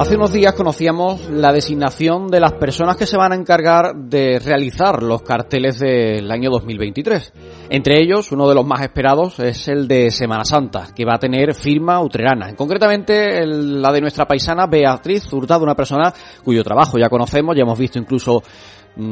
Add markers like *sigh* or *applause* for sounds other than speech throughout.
Hace unos días conocíamos la designación de las personas que se van a encargar de realizar los carteles del año 2023. Entre ellos, uno de los más esperados es el de Semana Santa, que va a tener firma utrerana. Concretamente, la de nuestra paisana Beatriz Hurtado, una persona cuyo trabajo ya conocemos, ya hemos visto incluso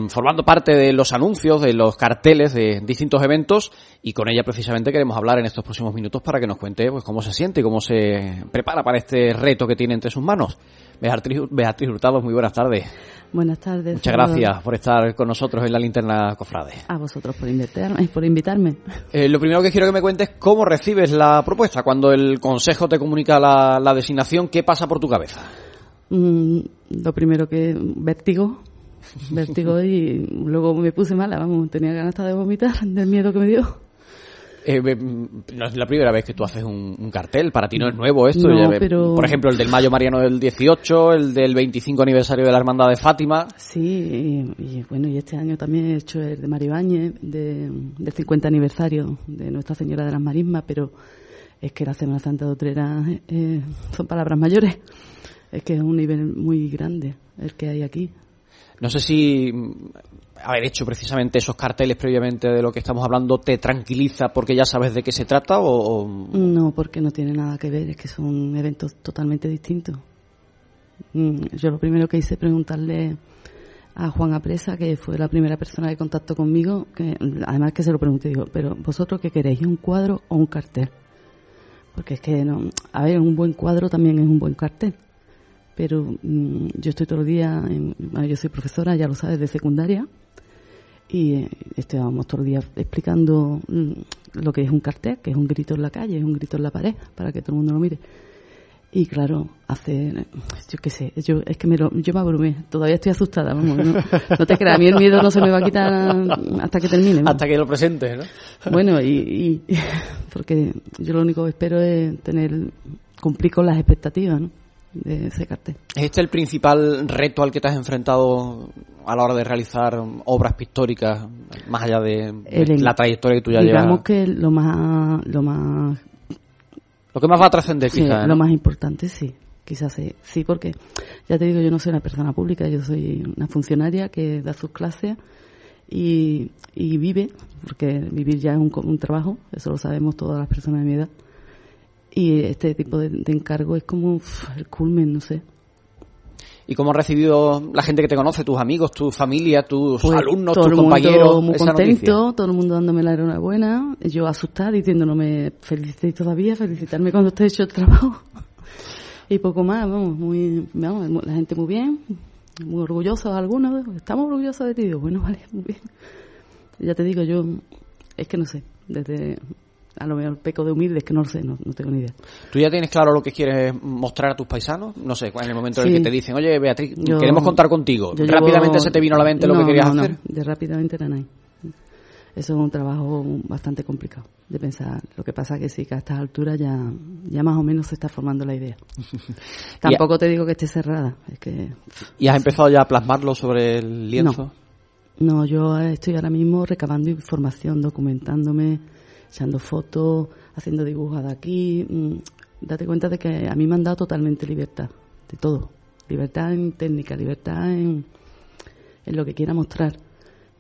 formando parte de los anuncios, de los carteles de distintos eventos y con ella precisamente queremos hablar en estos próximos minutos para que nos cuente pues cómo se siente y cómo se prepara para este reto que tiene entre sus manos. Beatriz, Beatriz Hurtado, muy buenas tardes. Buenas tardes. Muchas gracias por estar con nosotros en la linterna Cofrade. A vosotros por invitarme. Por invitarme. Eh, lo primero que quiero que me cuentes es cómo recibes la propuesta. Cuando el Consejo te comunica la, designación, ¿qué pasa por tu cabeza? Mm, lo primero que vértigo, *laughs* vértigo y luego me puse mala, vamos, tenía ganas de vomitar del miedo que me dio. Eh, no es la primera vez que tú haces un, cartel, para ti no es nuevo esto. Por ejemplo, el del Mayo Mariano del 18, el del 25 aniversario de la Hermandad de Fátima. Sí, y, bueno, y este año también he hecho el de Maribáñez, de, del 50 aniversario de Nuestra Señora de las Marismas, pero es que la Semana Santa de Utrera eh, son palabras mayores. Es que es un nivel muy grande el que hay aquí. No sé si mm, haber hecho precisamente esos carteles previamente de lo que estamos hablando te tranquiliza porque ya sabes de qué se trata o... No, porque no tiene nada que ver, es que son eventos totalmente distintos. Mm, yo lo primero que hice preguntarle a Juan Apresa, que fue la primera persona que contactó conmigo, que además que se lo pregunté, digo, pero vosotros qué queréis, un cuadro o un cartel? Porque es que, no, a ver, un buen cuadro también es un buen cartel pero mm, yo estoy todo el día, yo soy profesora, ya lo sabes, de secundaria, y eh, estábamos todo el día explicando mm, lo que es un cartel, que es un grito en la calle, es un grito en la pared, para que todo el mundo lo mire. Y claro, hace, yo qué sé, yo, es que me lo, yo me abrumé, todavía estoy asustada, vamos, no, te creas, a mí el miedo no se me va a quitar hasta que termine. Hasta que lo presentes, ¿no? Bueno, y, y, *laughs* porque yo lo único que espero es tener, cumplir con las expectativas, ¿no? De ese cartel. ¿Es este el principal reto al que te has enfrentado a la hora de realizar obras pictóricas, más allá de, la trayectoria que tú ya llevas? Digamos que lo más, lo más... Lo que más va a trascender, sí, Lo más importante, sí. Quizás sí, sí, porque ya te digo, yo no soy una persona pública, yo soy una funcionaria que da sus clases y, y vive, porque vivir ya es un, un trabajo, eso lo sabemos todas las personas de mi edad y este tipo de, encargo es como el culmen, no sé. ¿Y cómo ha recibido la gente que te conoce, tus amigos, tu familia, tus pues alumnos, tus compañeros? muy contento, todo el mundo dándome la enhorabuena, yo asustada diciendo no me felicitéis todavía, felicitarme cuando esté hecho el trabajo. *laughs* y poco más, vamos, muy, vamos, la gente muy bien, muy orgullosos algunos, estamos orgullosos de ti, bueno, *laughs* vale, muy bien. Ya te digo, yo, es que no sé, desde a lo mejor peco de humilde, es que no lo sé, no, tengo ni idea. ¿Tú ya tienes claro lo que quieres mostrar a tus paisanos? No sé, en el momento en el que te dicen, oye, Beatriz, queremos contar contigo. ¿Rápidamente se te vino a la mente lo que querías hacer? No, de rápidamente era nada. Eso es un trabajo bastante complicado de pensar. Lo que pasa es que sí, que a estas alturas ya, ya más o menos se está formando la idea. *laughs* Tampoco te digo que esté cerrada. Es que... ¿Y has empezado ya a plasmarlo sobre el lienzo? No, yo estoy ahora mismo recabando información, documentándome echando fotos, haciendo dibujos de aquí. Mm, date cuenta de que a mí me han dado totalmente libertad, de todo. Libertad en técnica, libertad en, en lo que quiera mostrar.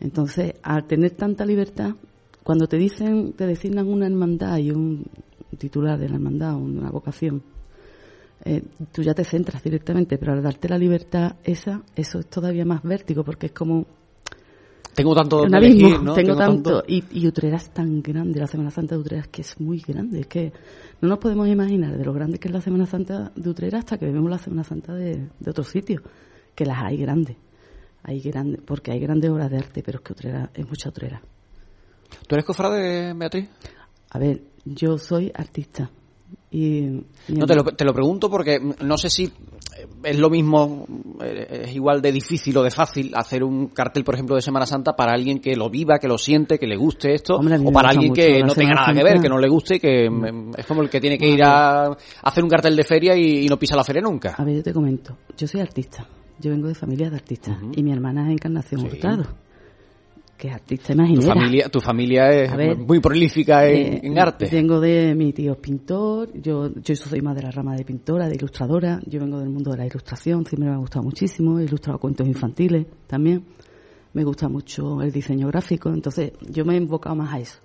Entonces, al tener tanta libertad, cuando te dicen, te designan una hermandad y un titular de la hermandad, una vocación, eh, tú ya te centras directamente, pero al darte la libertad esa, eso es todavía más vértigo, porque es como tengo tanto donde elegir, ¿no? Tengo, tanto. Y, y, Utrera es tan grande, la Semana Santa de Utrera es que es muy grande. Es que no nos podemos imaginar de lo grande que es la Semana Santa de Utrera hasta que vemos la Semana Santa de, de otros sitios. Que las hay grandes. Hay grandes, porque hay grandes obras de arte, pero es que Utrera es mucha Utrera. ¿Tú eres cofrade, Beatriz? A ver, yo soy artista. Y, no, te lo, te lo pregunto porque no sé si es lo mismo, eh, es igual de difícil o de fácil hacer un cartel, por ejemplo, de Semana Santa para alguien que lo viva, que lo siente, que le guste esto, o para alguien que no tenga nada que ver, que no le guste, que mm, es como el que tiene que ir a hacer un cartel de feria y, no pisa la feria nunca. A ver, yo te comento, yo soy artista, yo vengo de familia de artistas. Y mi hermana es Encarnación Hurtado. Que es artista imaginera. Tu familia, tu familia es muy prolífica en, eh, arte. Tengo de mi tío pintor, yo, yo soy más de la rama de pintora, de ilustradora, yo vengo del mundo de la ilustración, siempre me ha gustado muchísimo, he ilustrado cuentos infantiles también, me gusta mucho el diseño gráfico, entonces yo me he enfocado más a eso.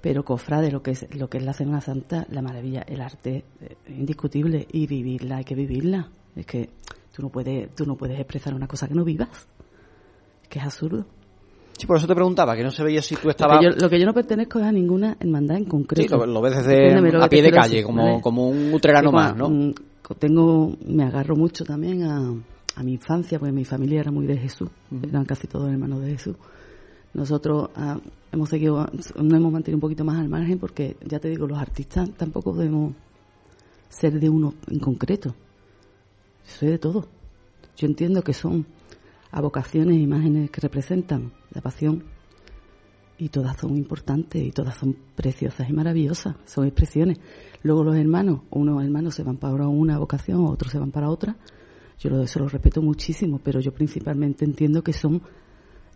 Pero cofrade, lo que es lo que es la Semana Santa, la maravilla, el arte eh, indiscutible y vivirla, hay que vivirla. Es que tú no puedes, tú no puedes expresar una cosa que no vivas, que es absurdo. Sí, por eso te preguntaba, que no se veía si tú estabas... Lo que yo, no pertenezco es a ninguna hermandad en concreto. Sí, lo, ves desde a pie de calle, como, como un utrerano más, ¿no? Mm, tengo, me agarro mucho también a, a mi infancia, porque mi familia era muy de Jesús, eran casi todos hermanos de Jesús. Nosotros ah, hemos seguido, nos hemos mantenido un poquito más al margen porque, ya te digo, los artistas tampoco debemos ser de uno en concreto. Soy de todo. Yo entiendo que son a vocaciones, imágenes que representan la pasión y todas son importantes y todas son preciosas y maravillosas, son expresiones. Luego los hermanos, unos hermanos se van para una vocación, otros se van para otra. Yo lo, eso lo respeto muchísimo, pero yo principalmente entiendo que son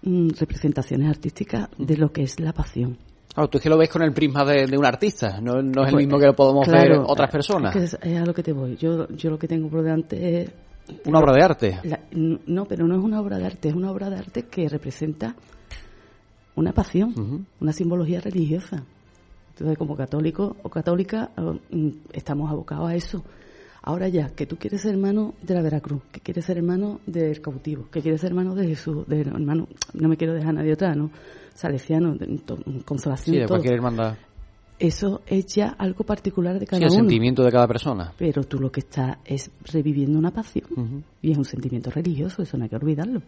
mm, representaciones artísticas de lo que es la pasión. Claro, tú es que lo ves con el prisma de, un artista, no, es el pues, mismo que lo podemos ver otras personas. Es, es, a lo que te voy. Yo, yo lo que tengo por delante es ¿Una obra de arte? no, pero no es una obra de arte, es una obra de arte que representa una pasión, una simbología religiosa. Entonces, como católico o católica, mm, estamos abocados a eso. Ahora ya, que tú quieres ser hermano de la Veracruz, que quieres ser hermano del cautivo, que quieres ser hermano de Jesús, de hermano, no me quiero dejar nadie atrás, ¿no? Salesiano, consolación. Sí, de cualquier hermandad. Eso es ya algo particular de cada sí, el sentimiento de cada persona. Pero tú lo que estás es reviviendo una pasión. Y es un sentimiento religioso, eso no hay que olvidarlo.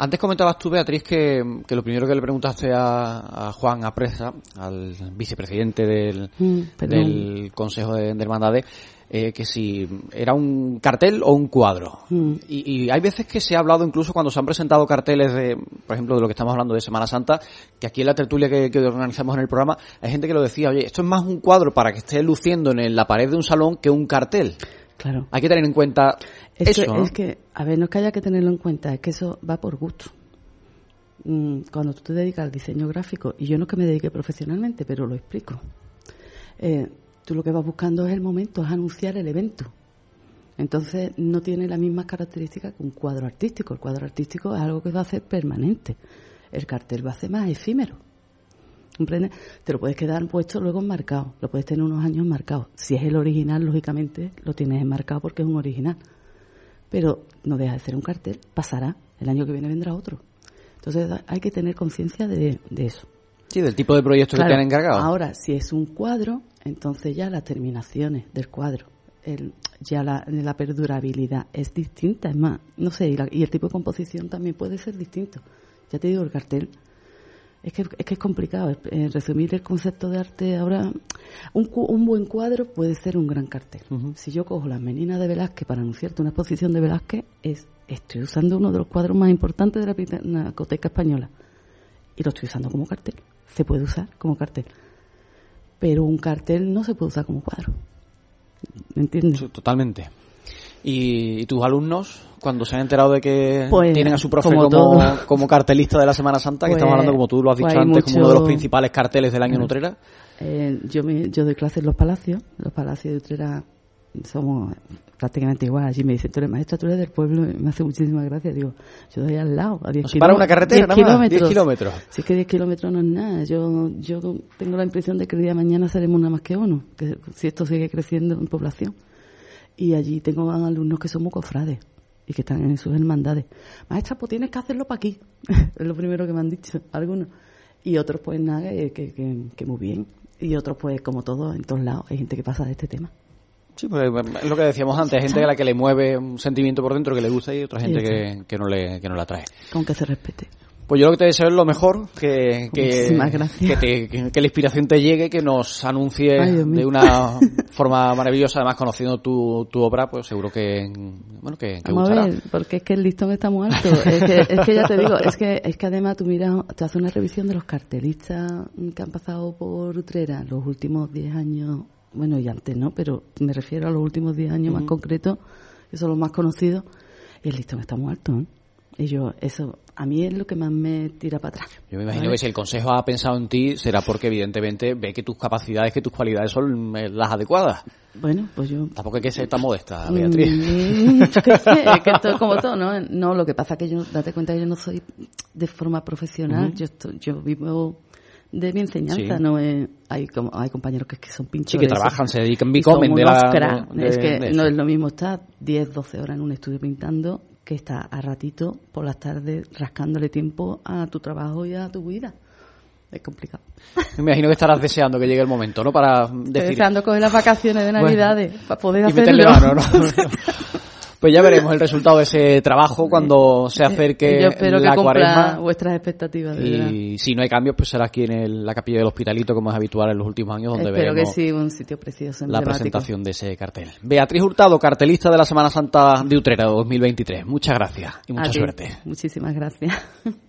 Antes comentabas tú, Beatriz, que, lo primero que le preguntaste a, Juan Apresa, al vicepresidente del, mm, del Consejo de, de Hermandades, eh, que si era un cartel o un cuadro. Mm. Y, hay veces que se ha hablado incluso cuando se han presentado carteles de, por ejemplo, de lo que estamos hablando de Semana Santa, que aquí en la tertulia que, organizamos en el programa, hay gente que lo decía, oye, esto es más un cuadro para que esté luciendo en la pared de un salón que un cartel. Claro. Hay que tener en cuenta es eso. Que, Es que, a ver, no es que haya que tenerlo en cuenta, es que eso va por gusto. Mm, cuando tú te dedicas al diseño gráfico, y yo no es que me dedique profesionalmente, pero lo explico. Eh, Tú lo que vas buscando es el momento, es anunciar el evento. Entonces no tiene las mismas características que un cuadro artístico. El cuadro artístico es algo que va a ser permanente. El cartel va a ser más efímero. ¿Comprendes? Te lo puedes quedar puesto luego enmarcado. Lo puedes tener unos años enmarcado. Si es el original, lógicamente lo tienes enmarcado porque es un original. Pero no deja de ser un cartel. Pasará. El año que viene vendrá otro. Entonces hay que tener conciencia de, eso. Sí, del tipo de proyecto que te han encargado. Ahora, si es un cuadro, entonces ya las terminaciones del cuadro, el, ya la, la, perdurabilidad es distinta, es más, no sé, y, el tipo de composición también puede ser distinto. Ya te digo, el cartel es que es, que es complicado. Eh, resumir el concepto de arte ahora, un, un buen cuadro puede ser un gran cartel. Si yo cojo las meninas de Velázquez para anunciarte una exposición de Velázquez, es, estoy usando uno de los cuadros más importantes de la Pinacoteca Española y lo estoy usando como cartel. Se puede usar como cartel pero un cartel no se puede usar como cuadro. ¿Me entiendes? Totalmente. ¿Y, tus alumnos, cuando se han enterado de que pues, tienen a su profe como, como, *laughs* cartelista de la Semana Santa, que estamos hablando, como tú lo has dicho pues antes, como uno de los principales carteles del año Nutrera? Eh, yo, me, yo doy clases en los palacios. Los palacios de Utrera somos prácticamente igual. Allí me dicen, tú eres maestra, tú eres del pueblo, me hace muchísimas gracias. Digo, yo doy al lado, a 10 kilómetros. para una carretera, 10 kilómetros. 10 kilómetros. Si es que 10 kilómetros no es nada. Yo, yo tengo la impresión de que el día de mañana seremos nada más que uno, que si esto sigue creciendo en población. Y allí tengo alumnos que somos cofrades y que están en sus hermandades. Maestra, pues tienes que hacerlo para aquí. *laughs* es lo primero que me han dicho algunos. Y otros, pues nada, que, que, que muy bien. Y otros, pues como todos, en todos lados, hay gente que pasa de este tema. Sí, pues es lo que decíamos antes, hay gente a la que le mueve un sentimiento por dentro que le gusta y otra gente que, que, no le, que no la trae. Con que se respete. Pues yo lo que te deseo es lo mejor, que, que, que, que, la inspiración te llegue, que nos anuncie de una *laughs* forma maravillosa, además conociendo tu, tu obra, pues seguro que, bueno, que, Vamos a ver, porque es que el listón está muy alto. es, que, es que ya te digo, es que, es que además tú miras, te haces una revisión de los cartelistas que han pasado por Utrera los últimos 10 años bueno, y antes no, pero me refiero a los últimos 10 años más concretos, que son los más conocidos, y el listón está muy alto. ¿eh? yo, eso, a mí es lo que más me tira para atrás. Yo me imagino que si el Consejo ha pensado en ti será porque evidentemente ve que tus capacidades, que tus cualidades son eh, las adecuadas. Bueno, pues yo... Tampoco hay que ser tan modesta, Beatriz. *laughs* Mm, es que esto es como todo, ¿no? No, lo que pasa es que yo, date cuenta que yo no soy de forma profesional, yo, estoy, yo vivo de mi enseñanza, no hay como hay compañeros que, que son pinchos. Sí, que trabajan, se dedican, comen de la... es que no es lo mismo estar 10, 12 horas en un estudio pintando que está a ratito por las tardes rascándole tiempo a tu trabajo y a tu vida. Es complicado. Me imagino que estarás deseando que llegue el momento, ¿no? Para decir... deseando coger las vacaciones de Navidades para poder hacerlo. *laughs* Pues ya veremos el resultado de ese trabajo cuando se acerque Yo espero la que cuaresma. vuestras expectativas. y si no hay cambios, pues será aquí en la capilla del Hospitalito, como es habitual en los últimos años, donde espero veremos que sí, un sitio precioso, la presentación de ese cartel. Beatriz Hurtado, cartelista de la Semana Santa de Utrera 2023. Muchas gracias y mucha suerte. Muchísimas gracias. *laughs*